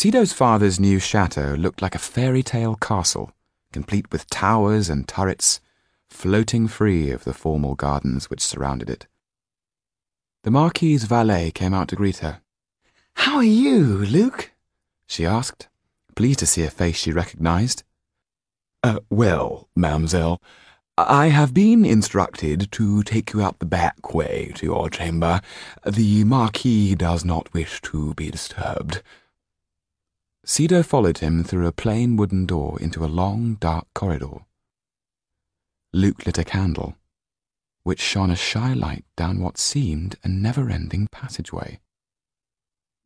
Sido's father's new chateau looked like a fairy tale castle, complete with towers and turrets, floating free of the formal gardens which surrounded it. The Marquis's valet came out to greet her. How are you, Luke? she asked, pleased to see a face she recognized. Uh, well, mademoiselle, I have been instructed to take you out the back way to your chamber. The Marquis does not wish to be disturbed. Sido followed him through a plain wooden door into a long, dark corridor. Luke lit a candle, which shone a shy light down what seemed a never-ending passageway.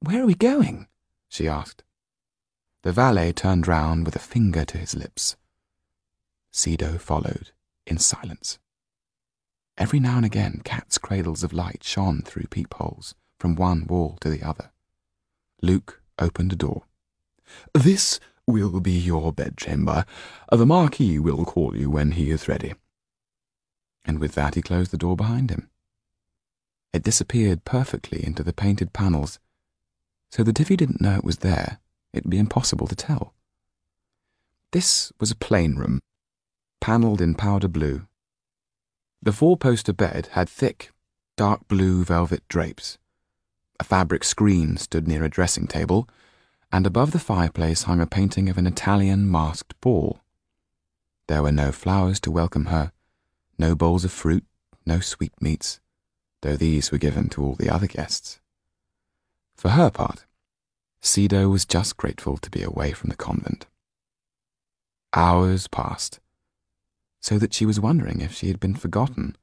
Where are we going? she asked. The valet turned round with a finger to his lips. Sido followed in silence. Every now and again, cat's cradles of light shone through peepholes from one wall to the other. Luke opened a door. This will be your bedchamber. The Marquis will call you when he is ready. And with that he closed the door behind him. It disappeared perfectly into the painted panels, so that if he didn't know it was there, it'd be impossible to tell. This was a plain room, panelled in powder blue. The four-poster bed had thick, dark blue velvet drapes. A fabric screen stood near a dressing table, and above the fireplace hung a painting of an Italian masked ball. There were no flowers to welcome her, no bowls of fruit, no sweetmeats, though these were given to all the other guests. For her part, Sido was just grateful to be away from the convent. Hours passed, so that she was wondering if she had been forgotten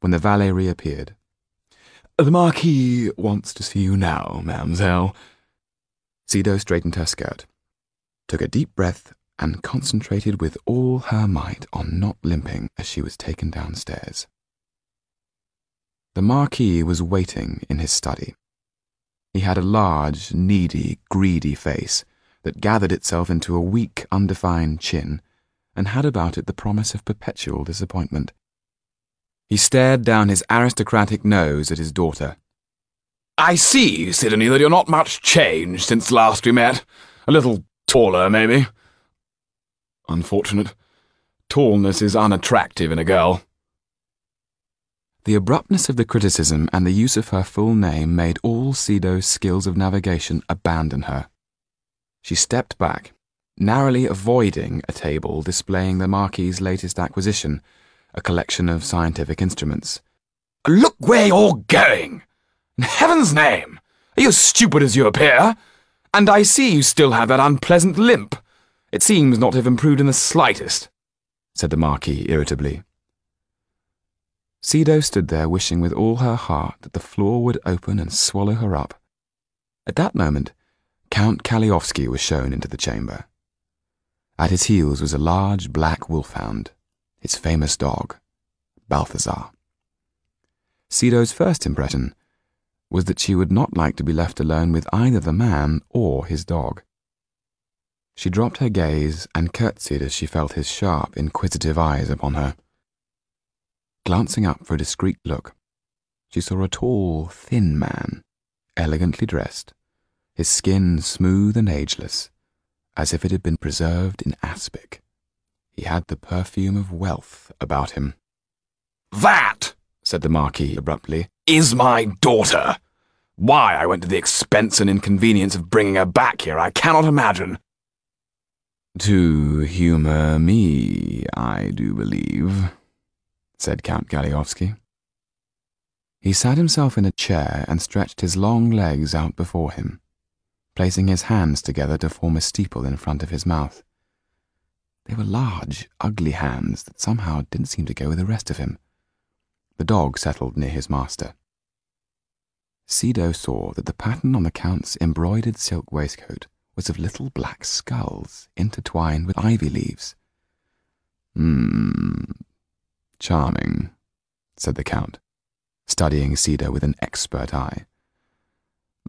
when the valet reappeared. The Marquis wants to see you now, mademoiselle. Sido straightened her skirt, took a deep breath, and concentrated with all her might on not limping as she was taken downstairs. The Marquis was waiting in his study. He had a large, needy, greedy face that gathered itself into a weak, undefined chin and had about it the promise of perpetual disappointment. He stared down his aristocratic nose at his daughter. I see, Sidonie, that you're not much changed since last we met. A little taller, maybe. Unfortunate. Tallness is unattractive in a girl. The abruptness of the criticism and the use of her full name made all Sido's skills of navigation abandon her. She stepped back, narrowly avoiding a table displaying the Marquis's latest acquisition, a collection of scientific instruments. Look where you're going! Heaven's name! Are you as stupid as you appear? And I see you still have that unpleasant limp. It seems not to have improved in the slightest, said the Marquis irritably. Sido stood there wishing with all her heart that the floor would open and swallow her up. At that moment, Count Kalliovski was shown into the chamber. At his heels was a large black wolfhound, his famous dog, Balthazar. Sido's first impression was that she would not like to be left alone with either the man or his dog. She dropped her gaze and curtsied as she felt his sharp, inquisitive eyes upon her. Glancing up for a discreet look, she saw a tall, thin man, elegantly dressed, his skin smooth and ageless, as if it had been preserved in aspic. He had the perfume of wealth about him. That, said the Marquis abruptly, is my daughter. Why I went to the expense and inconvenience of bringing her back here, I cannot imagine. To humour me, I do believe said Count Kalliovski. He sat himself in a chair and stretched his long legs out before him, placing his hands together to form a steeple in front of his mouth. They were large, ugly hands that somehow didn't seem to go with the rest of him. The dog settled near his master. Sido saw that the pattern on the Count's embroidered silk waistcoat was of little black skulls intertwined with ivy leaves. Hmm, Charming, said the Count, studying Sido with an expert eye.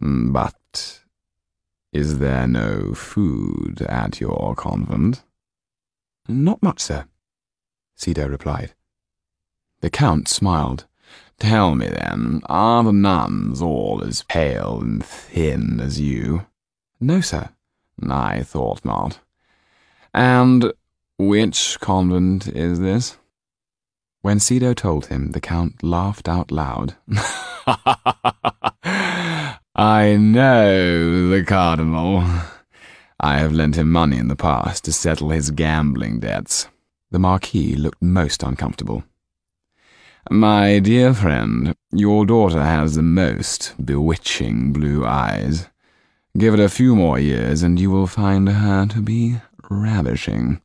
Mm, but is there no food at your convent? Not much, sir, Sido replied. The Count smiled. Tell me then, are the nuns all as pale and thin as you? No, sir. I thought not. And which convent is this? When Sido told him, the Count laughed out loud. I know the Cardinal. I have lent him money in the past to settle his gambling debts. The Marquis looked most uncomfortable. My dear friend, your daughter has the most bewitching blue eyes. Give it a few more years and you will find her to be ravishing.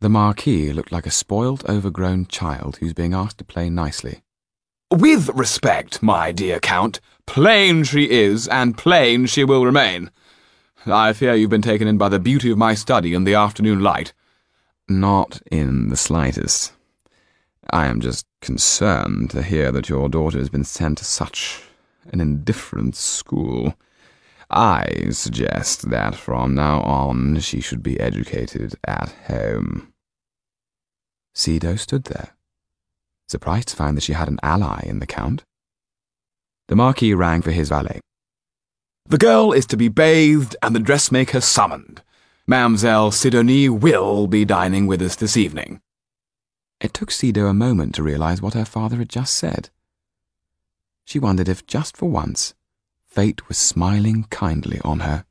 The Marquis looked like a spoilt, overgrown child who's being asked to play nicely. With respect, my dear Count, plain she is, and plain she will remain. I fear you've been taken in by the beauty of my study in the afternoon light. Not in the slightest. I am just concerned to hear that your daughter has been sent to such an indifferent school. I suggest that from now on she should be educated at home. Sido stood there, surprised to find that she had an ally in the Count. The Marquis rang for his valet. The girl is to be bathed and the dressmaker summoned. Mademoiselle Sidonie will be dining with us this evening. It took Sido a moment to realize what her father had just said. She wondered if, just for once, fate was smiling kindly on her.